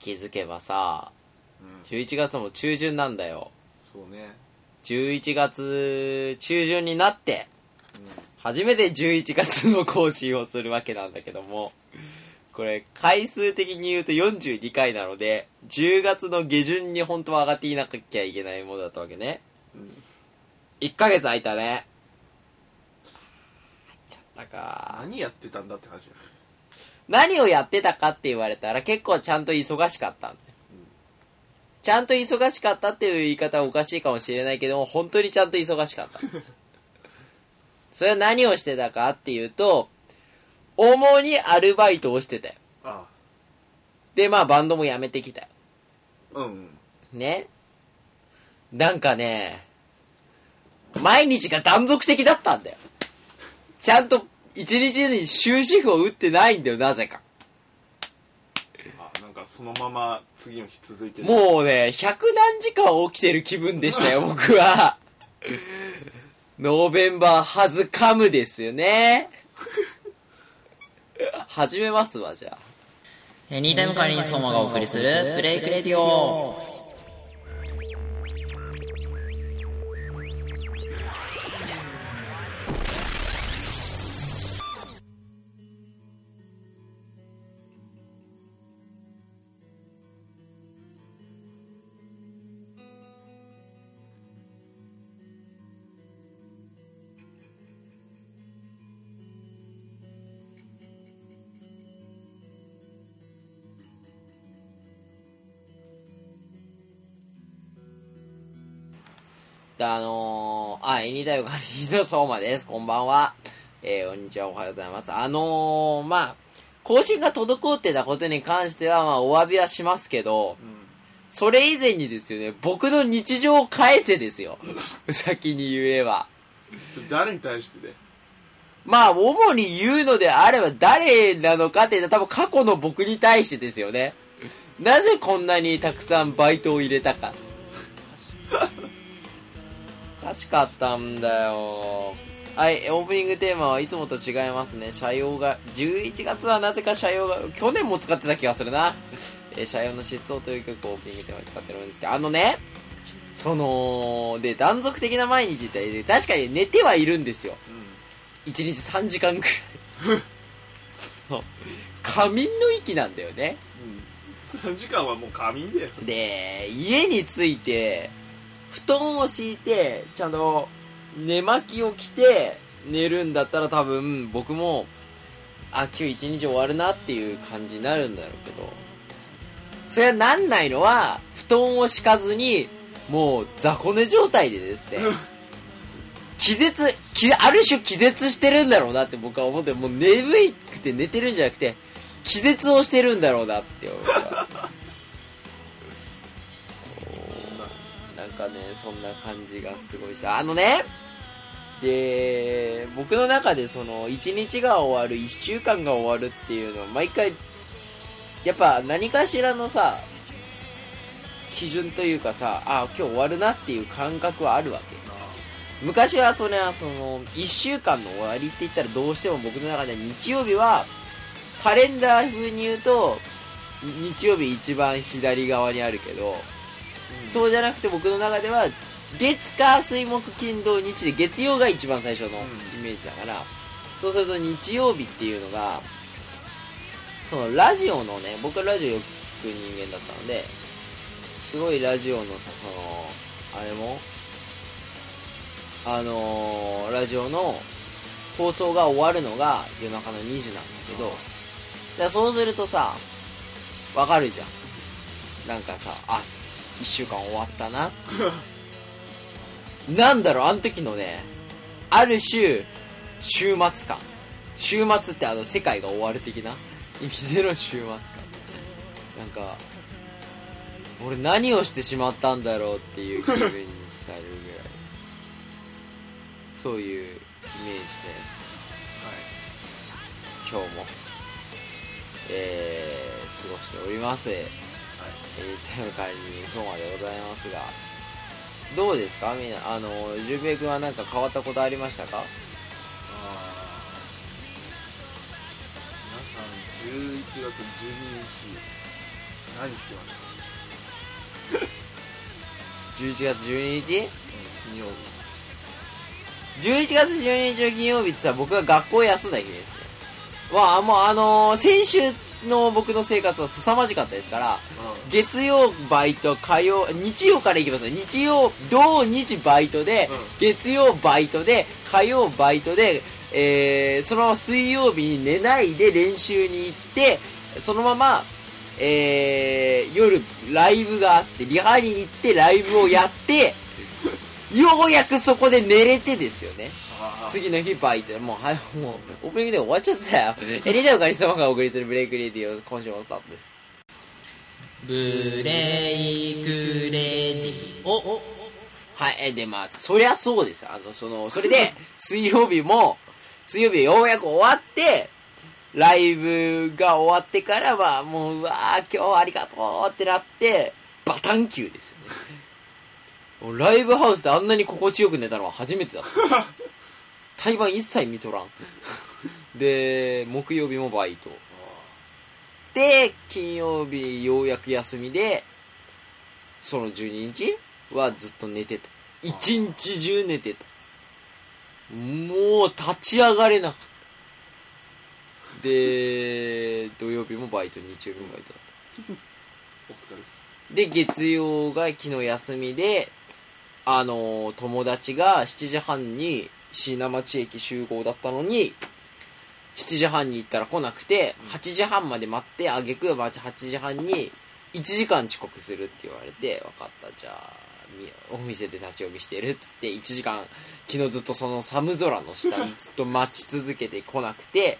気づけばさうん。11月も中旬なんだよ。そうね。11月中旬になって初めて11月の更新をするわけなんだけどもこれ回数的に言うと42回なので10月の下旬に本当は上がっていなきゃいけないものだったわけね。うん。1ヶ月空いたね。入っちゃったか何やってたんだって話だ何をやってたかって言われたら結構ちゃんと忙しかったちゃんと忙しかったっていう言い方はおかしいかもしれないけども本当にちゃんと忙しかった。それは何をしてたかっていうと主にアルバイトをしてたよ。あでまあバンドも辞めてきたよ。あうん。ね。なんかね毎日が断続的だったんだよ。ちゃんと一日に終止符を打ってないんだよなぜかあなんかそのまま次の日続いてるもうね、百何時間起きてる気分でしたよ、僕は。 November has come ですよね。始めますわ、じゃあ。えーニータイム代わりに相馬がお送りするブレイクレディオで、あのー、あ、エニタイムカリの相馬です。こんばんは。えー、こんにちは、おはようございます。あのー、まあ、更新が滞ってたことに関しては、まあ、お詫びはしますけど、うんそれ以前にですよね、僕の日常を返せですよ。先に言えば。誰に対してで？まあ、主に言うのであれば誰なのかっていうのは多分過去の僕に対してですよね。なぜこんなにたくさんバイトを入れたか。おかしかったんだよ。はい、オープニングテーマはいつもと違いますね。社用が、11月はなぜか社用が、去年も使ってた気がするな。えー、社用の失踪という曲をオープニングテーマに使ってるんですけど、あのね、その、で、断続的な毎日って、確かに寝てはいるんですよ。1日3時間くらい そう仮眠の域なんだよねうん、3時間はもう仮眠だよで家に着いて布団を敷いてちゃんと寝巻きを着て寝るんだったら多分僕もあ今日一日終わるなっていう感じになるんだろうけど。それはなんないのは布団を敷かずにもう雑魚寝状態でですね 気絶気ある種気絶してるんだろうなって僕は思ってもう眠くて寝てるんじゃなくて気絶をしてるんだろうなって思うなんかねそんな感じがすごいした。あのねで僕の中でその1日が終わる1週間が終わるっていうのは毎回やっぱ何かしらのさ基準というかさあ今日終わるなっていう感覚はあるわけ。昔はそれはその1週間の終わりって言ったらどうしても僕の中では日曜日はカレンダー風に言うと日曜日一番左側にあるけど、そうじゃなくて僕の中では月火水木金土日で月曜が一番最初のイメージだから、そうすると日曜日っていうのがそのラジオのね僕はラジオよく聞く人間だったのですごいラジオのさそのあれもあのーラジオの放送が終わるのが夜中の2時なんだけど、だそうするとさ、わかるじゃん。なんかさ、あ、1週間終わったな。なんだろう、あの時のね、ある種、週末感。週末ってあの、世界が終わる的な？意味での週末感。なんか、俺何をしてしまったんだろうっていう気分に浸るぐらい。そういうイメージで、はい今日も、えー、過ごしております。えー、という会にそうまでございますが、どうですか？みんな、あの、純平君は何か変わったことありましたか？あー皆さん11月12日。何してました11月12日？金曜日11月12日の金曜日ってさ僕が学校休んだ日ですね。まあもうあのー先週の僕の生活は凄まじかったですから月曜バイト火曜日曜から行きますね。日曜土日バイトで、うん。月曜バイトで火曜バイトで、えー、そのまま水曜日に寝ないで練習に行ってそのままえー、夜ライブがあってリハに行ってライブをやって ようやくそこで寝れてですよね。あ。ー次の日バイト。もうはいもうオープニングで終わっちゃったよ。エリタウカリスマがお送りするブレイクレディオ今週もスタートですブレイクレディオはい、えで、まあ、そりゃそうです。あの、その、それで、水曜日も、水曜日ようやく終わって、ライブが終わってからは、もう、うわー、今日ありがとうってなって、バタンキューですよね。ライブハウスであんなに心地よく寝たのは初めてだった。対バン一切見とらん。で、木曜日もバイト。で、金曜日ようやく休みで、その12日はずっと寝てた。一日中寝てた。もう立ち上がれなかった。で、土曜日もバイト、日曜日もバイトだった。お疲れですで、月曜が昨日休みで、あのー友達が7時半に椎名町駅集合だったのに、7時半に行ったら来なくて、8時半まで待って、あげく8時半に1時間遅刻するって言われて、分かった、じゃあ、お店で立ち読みしてるっつって、1時間、昨日ずっとその寒空の下にずっと待ち続けて来なくて、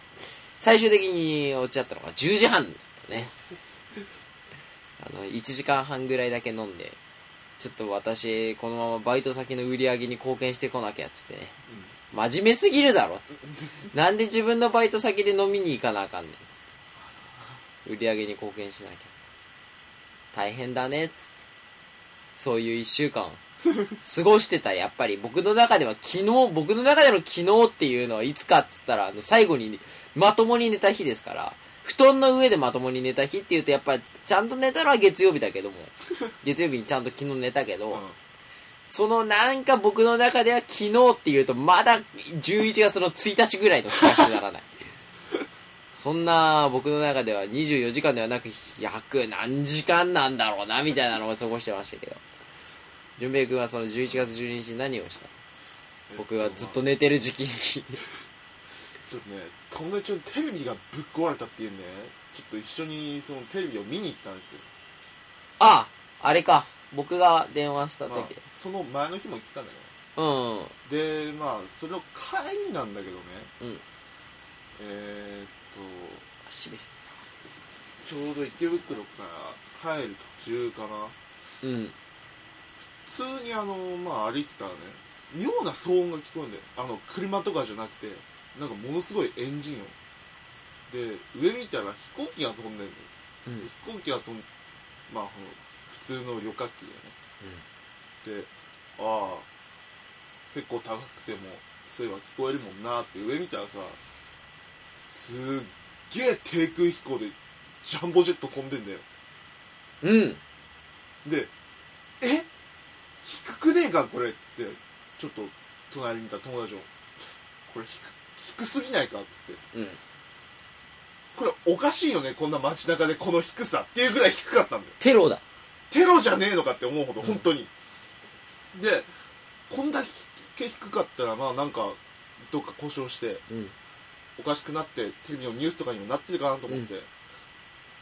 最終的に落ちちゃったのが10時半だったね。あの、1時間半ぐらいだけ飲んで、ちょっと私、このままバイト先の売り上げに貢献してこなきゃっつってね。真面目すぎるだろ。なんで自分のバイト先で飲みに行かなあかんねん。売り上げに貢献しなきゃ。大変だねつって。そういう一週間、過ごしてた。やっぱり僕の中では昨日、僕の中での昨日っていうのはいつかっつったら、あの、最後にまともに寝た日ですから、布団の上でまともに寝た日っていうと、やっぱりちゃんと寝たのは月曜日だけども、月曜日にちゃんと昨日寝たけど、うんそのなんか僕の中では昨日っていうとまだ11月の1日ぐらいの気がしてならない。そんな僕の中では24時間ではなく100何時間なんだろうなみたいなのを過ごしてましたけど。純平君はその11月12日に何をした？僕がずっと寝てる時期に。ちょっとね友達のテレビがぶっ壊れたっていうんでねちょっと一緒にそのテレビを見に行ったんですよ、あ、あれか。僕が電話したまあ時。、その前の日も行ってたんだけうん。どでまあそれを帰りなんだけどねうん。えー、っしびちょうど池袋から帰る途中かなた。うん。普通にあのまあ歩いてたらね妙な騒音が聞こえるんだよあの車とかじゃなくてなんかものすごいエンジン音で上見たら飛行機が飛んでるのうん。飛行機が飛んまあ普通の旅客機だよねでああ結構高くてもそういえば聞こえるもんなって上見たらさすっげえ低空飛行でジャンボジェット飛んでんだようん。で「え？低くねえかこれ」っつってちょっと隣にいた友達を「これ低低すぎないか」っつってうん。「これおかしいよねこんな街中でこの低さ」っていうぐらい低かったんだよテロだ。テロじゃねえのかって思うほど本当に、でこんだけ低かったらまあなんかどっか故障してうん。おかしくなってテレビのニュースとかにもなってるかなと思って、ちょっ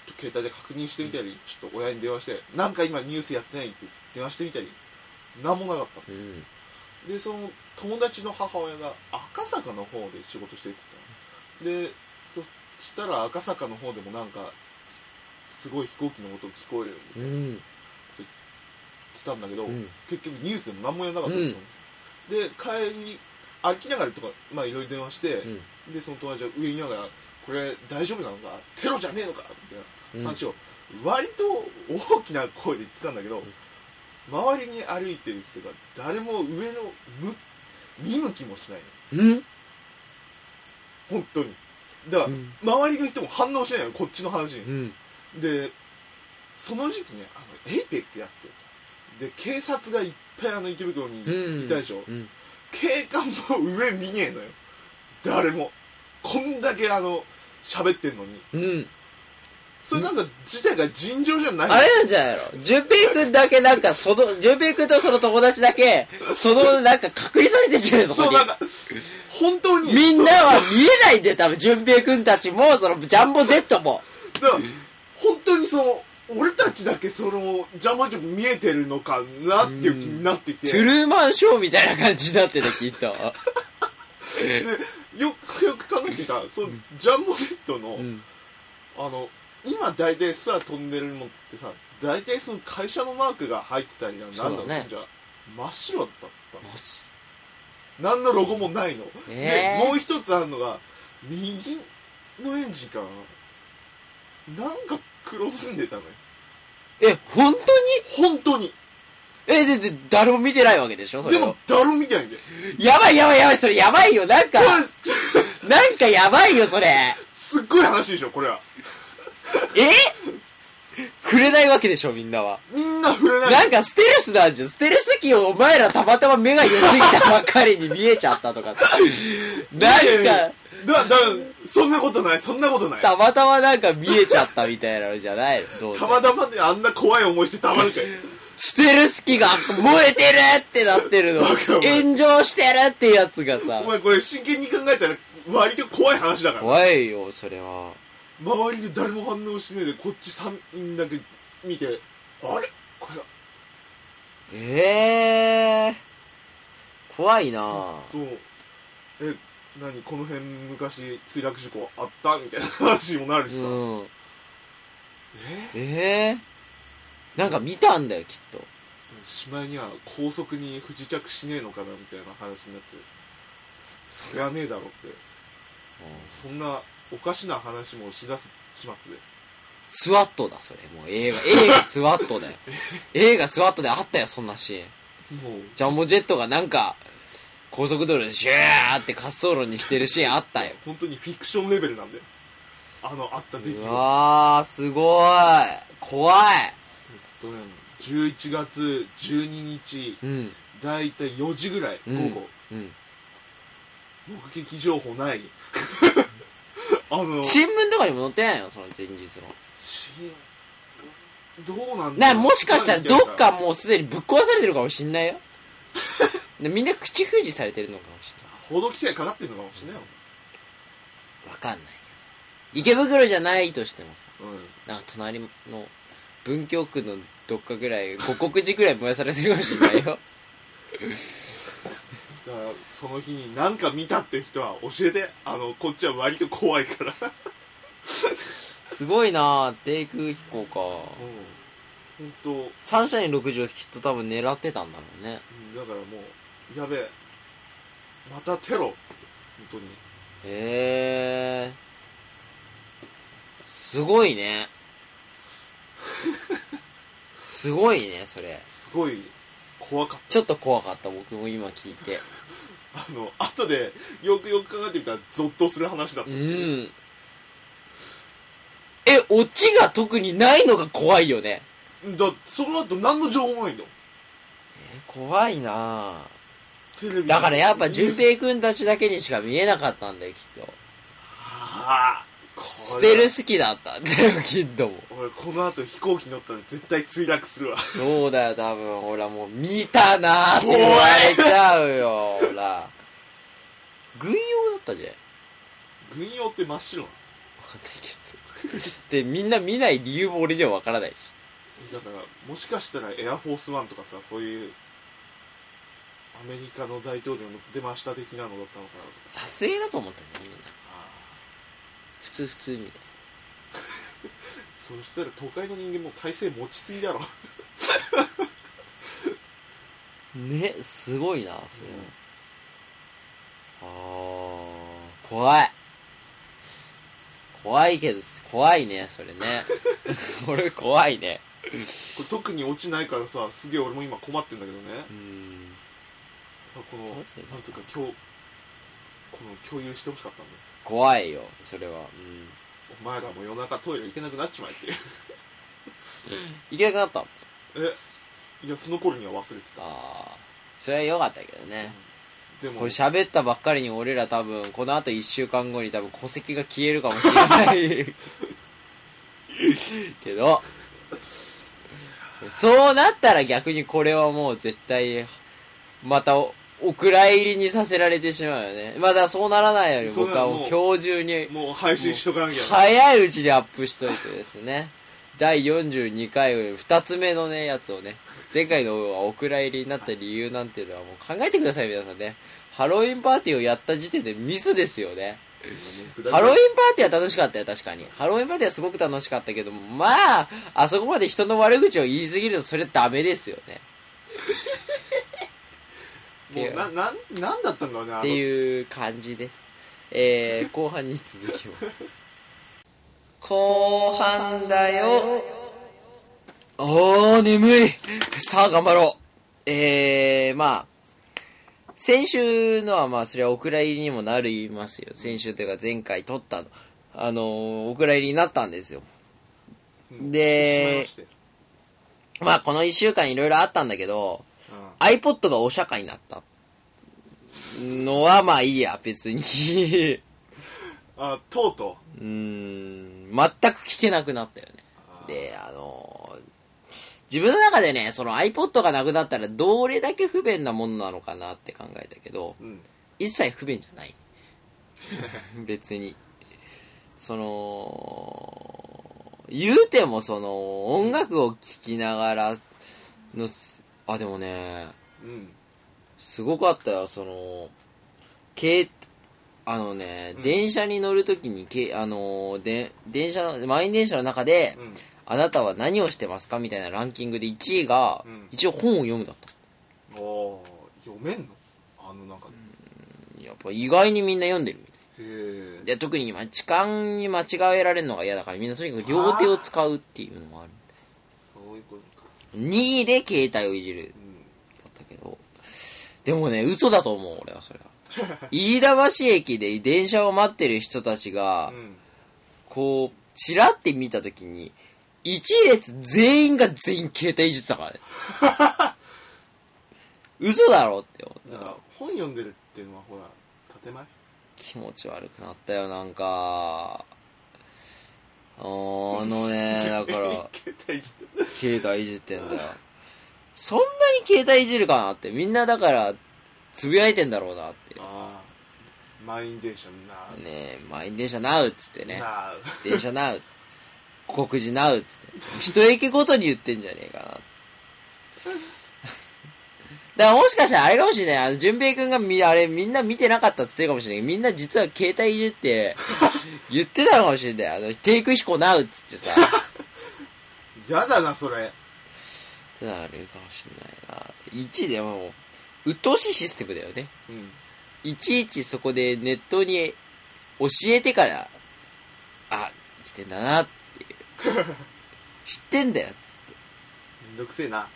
と携帯で確認してみたり、ちょっと親に電話してなんか今ニュースやってないって電話してみたりなんもなかった。でその友達の母親が赤坂の方で仕事してって言ってたの。でそしたら赤坂の方でもなんかすごい飛行機の音聞こえるよみたいなってたんだけど、うん。結局ニュースでも何もやらなかったんですよ、で帰り歩きながらとかまあいろいろ電話して、うん。でその友達が上にいながらこれ大丈夫なのか？テロじゃねえのか？みたいな話を割と大きな声で言ってたんだけど、周りに歩いてる人が誰も上のむ見向きもしないの。うん。本当に。だから、うん。周りの人も反応しないのこっちの話に。う、ん。でその時期ねあの APEC やってで警察がいっぱいあの池袋にうんいたでしょ、うん。警官も上見ねえのよ。誰も。こんだけあの喋ってんのに。うん。それなんか自体が尋常じゃない。あれなんじゃないの？淳平くんだけなんか、その、淳平くんとその友達だけ、その、なんか隔離されてんじゃないの？そそうなん。か本当に。みんなは見えないんで、多分、淳平くんたちも、その、ジャンボジェットも。だから本当にその俺たちだけそのジャンボジ見えてるのかなっていう気になってきて。トゥルーマンショーみたいな感じになってた、きっと。でよくよく考えてたそのジャンボジェットの、うん。あの今大体空飛んでるのってさ大体その会社のマークが入ってたりなんだそうだね。じゃ真っ白だった何のロゴもないの、えー。でもう一つあるのが右のエンジンかな。なんか黒ずんでたのよえ、本本当に？当にえ、で、で、誰も見てないわけでしょ？それをでも誰も見てないんだよやばいやばいやばい、それやばいよ。なんか なんかやばいよ、それ。すっごい話でしょこれはえ？触れないわけでしょ、みんなは。みんな触れないなんかステルスなんじゃん。ステルス機をお前らたまたま目が良すぎたばっかりに見えちゃったとか。なんいやいやか、だだそんなことないそんなことないたまたまなんか見えちゃったみたいなのじゃない？のどうせたまたまであんな怖い思いしてたまるかいステルス機が燃えてるってなってるの。炎上してるってやつがさお。前これ真剣に考えたら割と怖い話だから怖いよ、それは。周りで誰も反応しねえでこっち3人だけ見てあれ？これええー。怖いなぁ。え何この辺昔墜落事故あった？みたいな話にもなるしさ、うん。え？ええー？なんか見たんだよ、きっと。しまいには高速に不時着しねえのかなみたいな話になってそりゃねえだろってそんなおかしな話もしだす始末でスワットだ、それ。もう映画、映画スワットだよ。映画スワットであったよ、そんなシーン。もうジャンボジェットがなんか、高速道路でシューって滑走路にしてるシーンあったよ。本当にフィクションレベルなんであのあった出来う事わー、すごい。怖い。えっとね11月12日うん。だいたい4時ぐらいうん午後、うん。目撃情報ない あの新聞とかにも載ってないの？その前日の。しどうなんだな、もしかしたらどっかももうすでにぶっ壊されてるかもしんないよ。でみんな口封じされてるのかもし報道規制かかってるのかもしれないよ、れない。わかんないけど。池袋じゃないとしてもさ、うん、なんか隣の文京区のどっかぐらい、五国寺ぐらい燃やされてるかもしんないよ。だからその日に何か見たって人は教えてあのこっちは割と怖いからすごいなぁ、低空飛行か。うん本当サンシャイン60きっと多分狙ってたんだろうね。うんだからもうやべえまたテロ本当にへえ。すごいね。すごいね、それ。すごい怖かっちょっと怖かった、僕も今聞いて。た あの後でよくよく考えてみたらゾッとする話だった、うん。え、オチが特にないのが怖いよね。だその後何の情報もないんだよえ、怖いなぁ。だからやっぱ淳平くんたちだけにしか見えなかったんだよ、きっと。ああこれステルス機だったんだよ、きっとも。俺この後飛行機乗ったら絶対墜落するわそうだよ、多分。ほら、もう、見たなーって言われちゃうよ、ほら。軍用だったじゃん。軍用って真っ白なわかんないけど。で、みんな見ない理由も俺にはわからないし。のだからもしかしたらエアフォースワンとかさそういうアメリカの大統領の出ました的なのだったのかなとか撮影だと思ったんだよ、みんな。あ普通普通みたい そしたら都会の人間も体勢持ちすぎだろな。ね、すごいな、それは。あー、怖い。怖いけど、怖いね、それね。俺怖いね。これ特に落ちないからさすげえ俺も今困ってんだけどねうん。このなんつうか今日この共有してほしかったんだよ怖いよ、それは。うん。お前らも夜中トイレ行けなくなっちまえって。行けなくなったの？えいやその頃には忘れてた。ああそれは良かったけどね、でもこれ喋ったばっかりに俺ら多分この後1週間後に多分戸籍が消えるかもしれない。けど。そうなったら逆にこれはもう絶対またおお蔵入りにさせられてしまうよね。まだそうならないように僕はもう今日中にもう配信しとかなきゃ。早いうちにアップしといてですね。第42回2つ目のねやつをね前回のはお蔵入りになった理由なんていうのはもう考えてください皆さんね。ハロウィンパーティーをやった時点でミスですよね。ハロウィンパーティーは楽しかったよ確かに。ハロウィンパーティーはすごく楽しかったけどもまああそこまで人の悪口を言い過ぎるとそれダメですよねもうななんなんだったんだろうねあのっていう感じです。えー、後半に続きます。後半だよ。おー、眠い。さあ、頑張ろう。えー、まあ、先週のはまあ、それはお蔵入りにもなりますよ。先週というか前回撮ったの。あのー、お蔵入りになったんですよ。うんでしまあ、この一週間いろいろあったんだけど、うん iPod がお釈迦になった。のはまあいいや別に。あとうとう。ーん全く聞けなくなったよね。うであのー自分の中でねその iPod がなくなったらどれだけ不便なものなのかなって考えたけどうん。一切不便じゃない。別に。その言うてもその音楽を聴きながらのすあでもねうん。すごかったよその軽あのね、うん。電車に乗るときにけあので電車の満員電車の中で、うん。あなたは何をしてますかみたいなランキングで1位が、うん。一応本を読むだったおー読めんの？あの中で。やっぱ意外にみんな読んでる。みたいへえで特に今時間に間違えられるのが嫌だからみんなとにかく両手を使うっていうのもある2位で携帯をいじる。うん。だったけど。でもね嘘だと思う俺はそれは。飯田橋駅で電車を待ってる人たちが、うん。こう、チラって見たときに、一列全員が全員携帯いじってたからね。嘘だろって思った。だから本読んでるっていうのはほら建前？気持ち悪くなったよ、なんか。あのね、だから、携帯いじってんだよ。そんなに携帯いじるかなって、みんなだから、つぶやいてんだろうなって。ああ満員電車なねえ、満員電車なうっつってね。電車なう。告示なうっつって。一駅ごとに言ってんじゃねえかな。だからもしかしたらあれかもしれない。あの、淳平くんがみ、あれみんな見てなかったっつってるかもしれないみんな実は携帯いじって、言ってたのかもしれない。あの、テイク飛行なうっつってさ。やだなそれってのあるかもしれないな。1でも、鬱陶しいシステムだよね。うんいちいちそこでネットに教えてから、あ、来てんだなっていう。知ってんだよ、つって。めんどくせえな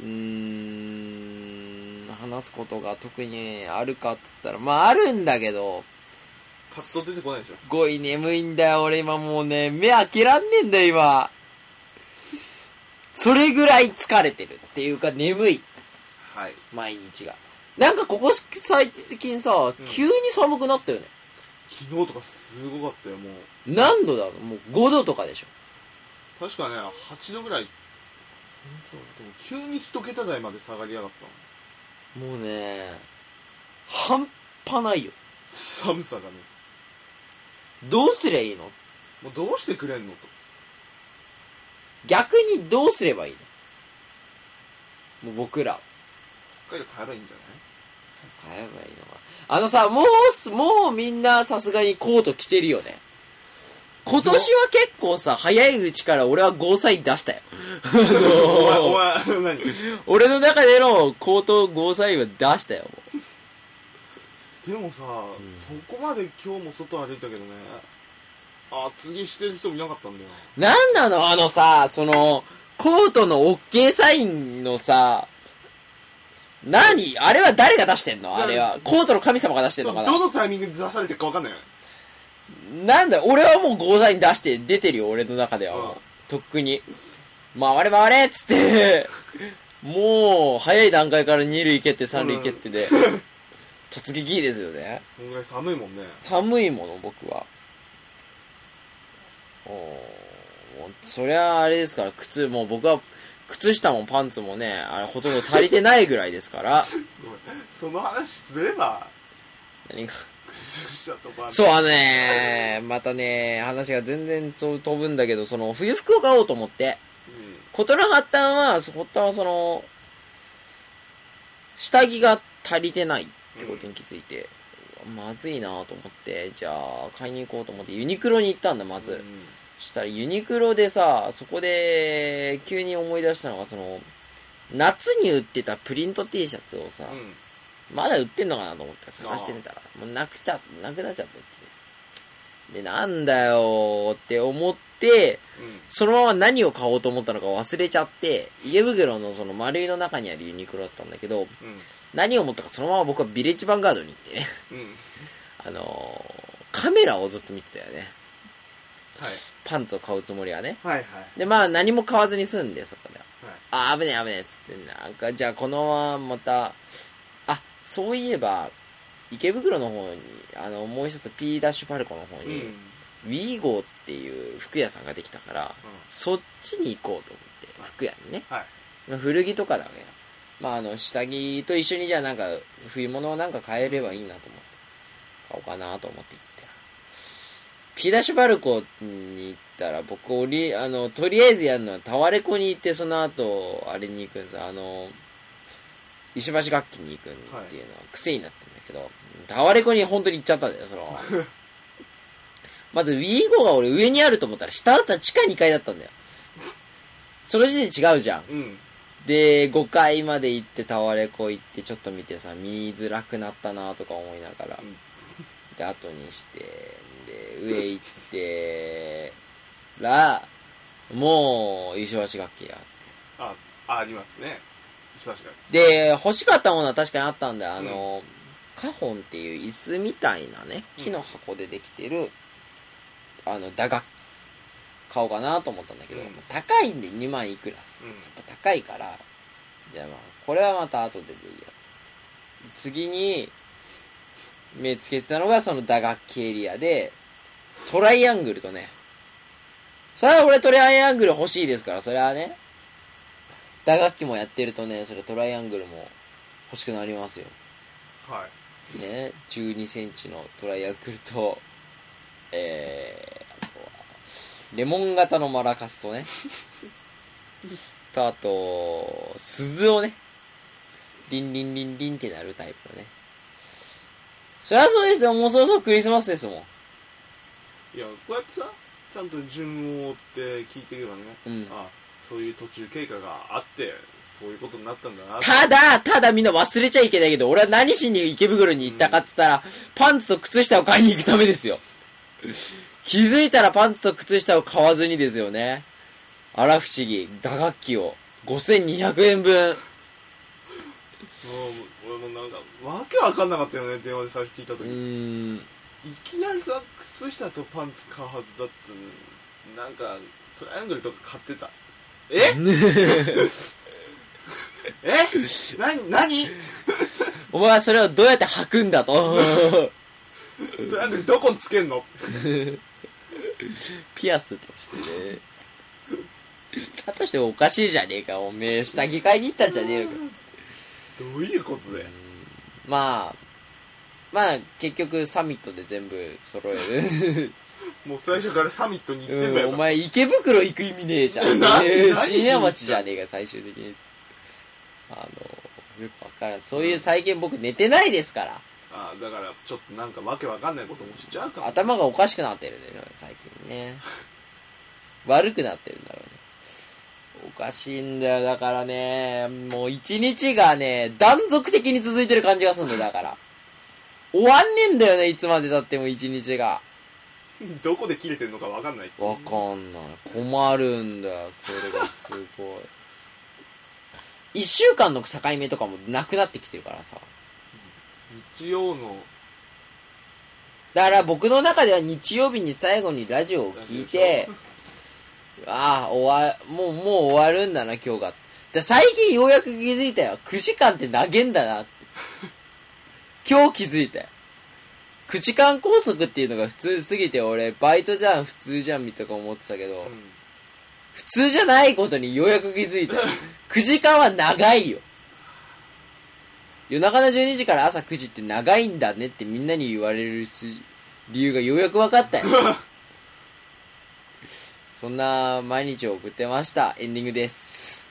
うーん、話すことが特にあるかっつったら、まああるんだけど、パッと出てこないでしょすごい眠いんだよ、俺今もうね、目開けらんねえんだよ、今。それぐらい疲れてるっていうか眠い、はい毎日が。なんかここ最近さ、急に寒くなったよね。昨日とかすごかったよもう何度だろう？もう5度とかでしょ。確かね8度ぐらいでも急に一桁台まで下がりやがったのもうね、半端ないよ。寒さがねどうすりゃいいの？もうどうしてくれんのと逆にどうすればいいの？もう僕ら。北海道帰ればいいんじゃ買えばいいのか。あのさ、もうす、もうみんなさすがにコート着てるよね。今年は結構さ、早いうちから俺はゴーサイン出したよ。ないお前お前何？俺の中でのコートゴーサインは出したよ。もでもさ、そこまで今日も外歩いたけどね厚着してる人もいなかったんだよ。うなんなの？あのさ、その、コートの OK サインのさ、何？あれは誰が出してんの？あれは。コートの神様が出してんのかな？そうどのタイミングで出されてるか分かんないよねなんだ、俺はもうゴーサイン出して出てるよ、俺の中ではもう。うんとっくに。回れ回れっつって、もう、早い段階から二塁蹴って三塁蹴ってで、突撃ですよね。そんぐらい寒いもんね寒いもの、僕は。おーもうそりゃあれですから、靴、もう僕は、靴下もパンツもね、あれほとんど足りてないぐらいですから。その話すれば何が？そう、あのね、またね、話が全然飛ぶんだけど、その、冬服を買おうと思って、うん。ことの発端は、発端はその、下着が足りてないってことに気づいて、まずいなと思って、じゃあ、買いに行こうと思って、ユニクロに行ったんだ、まず。うん。したらユニクロでさ、そこで、急に思い出したのが、その、夏に売ってたプリント T シャツをさ、うんまだ売ってんのかなと思って探してみたら、もうなくちゃ、なくなっちゃったって。で、なんだよーって思って、そのまま何を買おうと思ったのか忘れちゃって、家袋のその丸いの中にあるユニクロだったんだけど、うん。何を思ったかそのまま僕はビレッジヴァンガードに行ってね、うん。う んあのー、カメラをずっと見てたよね。はい。パンツを買うつもりはね。はいはい。で、まあ何も買わずに済んで、そこでは。はい。あ、危ねえ危ねえっつって、なんか、じゃあこのまままた、あ、そういえば、池袋の方に、あの、もう一つ P ダッシュパルコの方うんに、ウィーゴーっていう服屋さんができたから、そっちに行こうと思って、服屋にね。はいまあ古着とかだけど。まああの、下着と一緒にじゃあなんか、冬物をなんか買えればいいなと思って、買おうかなと思って行ったら。P ダッシュバルコに行ったら、僕、おり、あの、とりあえずやるのは、タワレコに行って、その後、あれに行くんですあの、石橋楽器に行くっていうのは癖になってるんだけど、タワレコに本当に行っちゃったんだよ、その。まず、ウィーゴが俺上にあると思ったら、下だったら地下2階だったんだよ。その時点で違うじゃん。うんで、5階まで行って、タワレコ行って、ちょっと見てさ、見づらくなったなとか思いながら、うんで、後にして、で、上行って、ら、もう、石橋楽器があって。ああありますねで、欲しかったものは確かにあったんだよ。あの、カホンっていう椅子みたいなね、木の箱でできてる、あの、打楽器。買おうかなと思ったんだけど、うん高いんで2万いくらっす。うんやっぱ高いから、じゃあまあ、これはまた後ででいいやつ。次に、目つけてたのがその打楽器エリアで、トライアングルとね、それは俺トライアングル欲しいですから、それはね、打楽器もやってるとね、それトライアングルも欲しくなりますよ。はいね、12センチのトライアングルと、えー、あとは、レモン型のマラカスとね、と、あと、鈴をね、リンリンリンリンってなるタイプのね。そりゃそうですよ、もうそろそろクリスマスですもん。いやこうやってさちゃんと順を追って聞いていけばね、うんあそういう途中経過があってそういうことになったんだなただ、ただみんな忘れちゃいけないけど、俺は何しに池袋に行ったかっつったら、パンツと靴下を買いに行くためですよ。気づいたらパンツと靴下を買わずにですよね。あら不思議。打楽器を。5200円分。俺もなんかわけわかんなかったよね電話で最初聞いた時、うーいん。きなりさ靴下とパンツ買うはずだったのになんかトライアングルとか買ってたえ？え？な何？お前はそれをどうやって履くんだと。トライアングルどこにつけんの？ピアスとしてね。だとしてもおかしいじゃねえか。おめえ下着買いに行ったんじゃねえのか。どういうことでまあ、まあ結局サミットで全部揃える。もう最初からサミットに行ってんだよ、うん、お前池袋行く意味ねえじゃ ん。深夜町じゃねえか、最終的に。あの、よくわからん。そういう最近僕寝てないですから。あだからちょっとなんかわけわかんないこともしちゃうかも頭がおかしくなってるね、最近ね。悪くなってるんだろうね。おかしいんだよ、だからね、もう一日がね、断続的に続いてる感じがするんだよ、だから。終わんねえんだよね、いつまで経っても一日が。どこで切れてんのかわかんないわかんない。困るんだよ、それがすごい。一週間の境目とかもなくなってきてるからさ。日曜のだから僕の中では日曜日に最後にラジオを聞いて、ああ、終わ、もう、もう終わるんだな、今日が。で最近ようやく気づいたよ。9時間って投げんだなって。今日気づいたよ。9時間拘束っていうのが普通すぎて、俺、バイトじゃん、普通じゃん、みたいな思ってたけど、うん普通じゃないことにようやく気づいた。9時間は長いよ。夜中の12時から朝9時って長いんだねってみんなに言われるす理由がようやく分かったよ。そんな毎日を送ってました。エンディングです。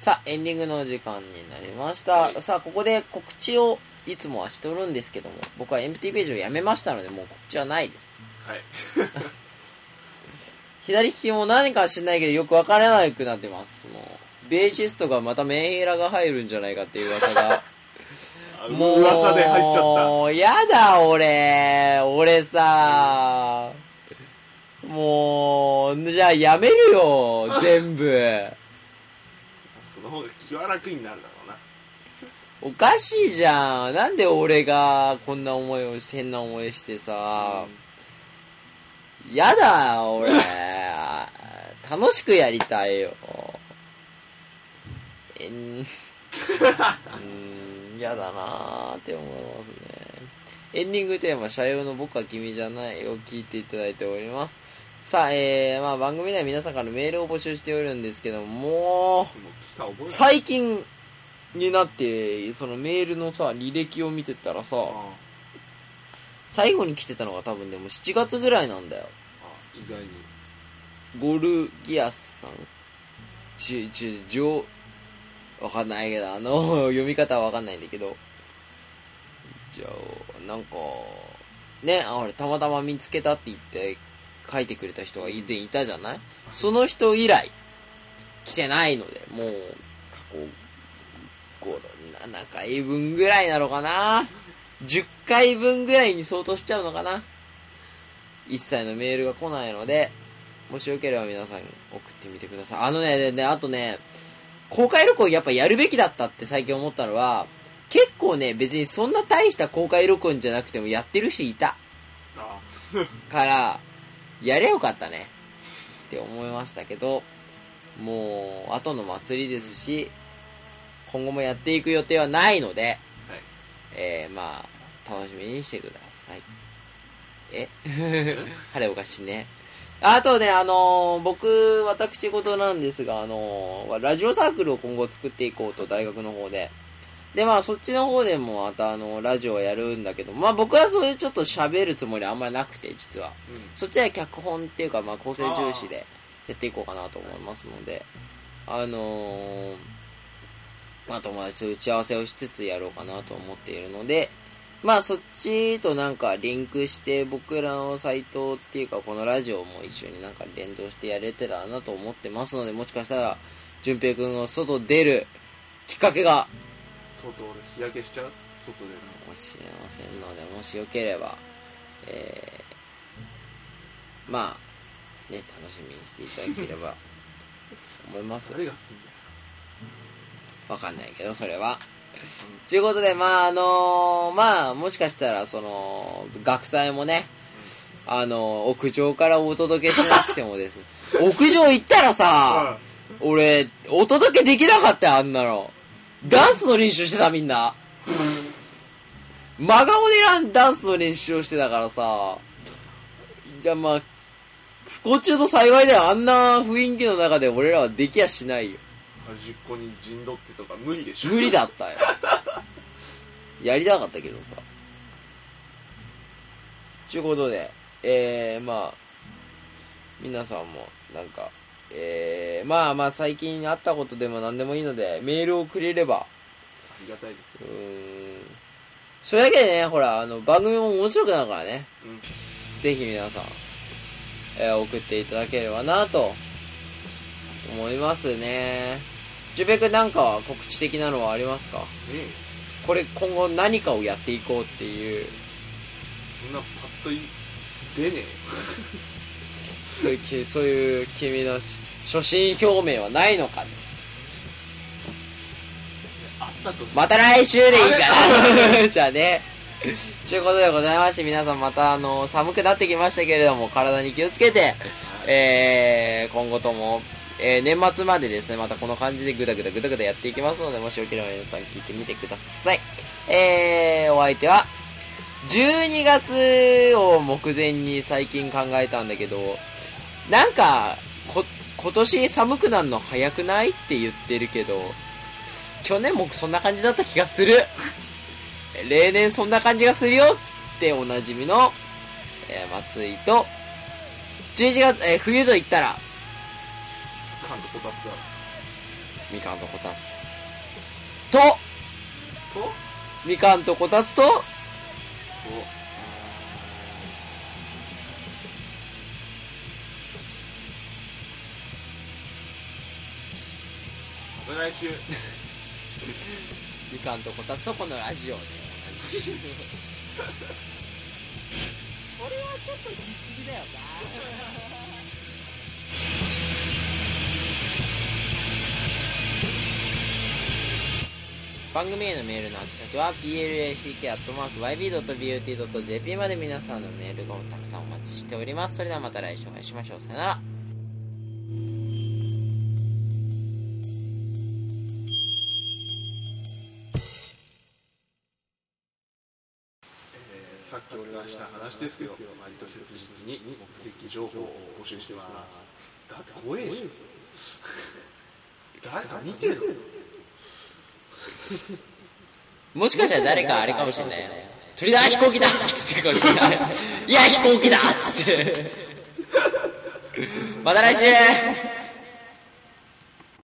さあ、エンディングのお時間になりました。はいさあ、ここで告知をいつもはしとるんですけども、僕はエンプティページをやめましたので、もう告知はないです。はい 左利きも何か知んないけどよくわからなくなってます。もう、ベーシストがまたメンヘラが入るんじゃないかっていう噂が。あもう、噂で入っちゃっやだ、俺。俺さ、もう、じゃあやめるよ、全部。気は楽になるだろうなおかしいじゃん。なんで俺がこんな思いをし、変な思いしてさ、やだ、俺。楽しくやりたいよ。えん、うん、やだなーって思いますね。エンディングテーマ、社用の僕は君じゃないを聞いていただいております。さあ、えー、まあ番組では皆さんからメールを募集しておるんですけども、も、最近になって、そのメールのさ、履歴を見てたらさ、最後に来てたのが多分でも7月ぐらいなんだよ。あ意外にゴルギアスさん。ち、ち、ジョわかんないけど、あの、読み方はわかんないんだけど。じゃあ、なんか、ね、あ俺たまたま見つけたって言って書いてくれた人が以前いたじゃない？その人以来、来てないので、もう、過去、5、7回分ぐらいなのかな ?10 回分ぐらいに相当しちゃうのかな？一切のメールが来ないので、もしよければ皆さん送ってみてください。あのね、でね、あとね、公開録音やっぱやるべきだったって最近思ったのは、結構ね、別にそんな大した公開録音じゃなくてもやってる人いた。あから、やれよかったね。って思いましたけど、もう、後の祭りですし、今後もやっていく予定はないので、はいえー、まあ、楽しみにしてください。え？あれおかしいね。あとね、あのー僕、私事なんですが、あのーラジオサークルを今後作っていこうと、大学の方で。で、まあ、そっちの方でもまた、あの、ラジオをやるんだけど、まあ、僕はそれちょっと喋るつもりあんまりなくて、実は。うんそっちは脚本っていうか、まあ、構成重視でやっていこうかなと思いますので、あのーまあ、友達と打ち合わせをしつつやろうかなと思っているので、まあ、そっちとなんかリンクして、僕らのサイトっていうか、このラジオも一緒になんか連動してやれてたらなと思ってますので、もしかしたら、淳平くんの外出るきっかけが、とうとう俺日焼けしちゃう外でかもしれませんので、もしよければ、えー、まあ、ね、楽しみにしていただければ、思います。誰がすんだよわかんないけど、それは。ということで、まあ、あのまあ、もしかしたら、その、学祭もね、あの屋上からお届けしなくてもです。屋上行ったらさ、俺、お届けできなかったよ、あんなの。ダンスの練習してた、みんな。真顔でランダンスの練習をしてたからさ、いや、まあ、不幸中と幸いだよ。あんな雰囲気の中で俺らはできやしないよ。端っこに陣取ってとか無理でしょ無理だったよ。やりたかったけどさ。ちゅうことで、えー、まあ、皆さんも、なんか、えー、まあまあ最近あったことでも何でもいいので、メールをくれれば、ありがたいです。うーん、それだけでね、ほら、あの、番組も面白くなるからね。うん。ぜひ皆さん、えー送っていただければなと思いますね。ジュペ君なんか告知的なのはありますか？ねこれ今後何かをやっていこうっていう。そんなパッとい出ねえよ そういうきそういう君のし初心表明はないのかね。あったとしてまた来週でいいかな。じゃあね。ということでございまして皆さんまたあの寒くなってきましたけれども体に気をつけて、えー、今後とも、えー年末までですねまたこの感じでグダグダグダグダやっていきますのでもしよければ皆さん聞いてみてください。えー、お相手は12月を目前に最近考えたんだけどなんかこ今年寒くなるの早くないって言ってるけど去年もそんな感じだった気がする。例年そんな感じがするよっておなじみの、えー松井と11月、えー冬と言ったらカンとこたつだ。みかんとこたつ。とと？みかんとこたつとおまた来週みかんとこたつとこのラジオでそれはちょっと言い過ぎだよな番組へのメールの宛先は plack.yb.but.jp まで皆さんのメールをたくさんお待ちしておりますそれではまた来週お会いしましょうさよなら話ですけど割と切実に目撃情報を募集してます。だって怖えじゃん。誰か見てるもしかしたら誰かあれかもしれないよ。鳥だ飛行機だっつっていや飛行機だっつって。また来週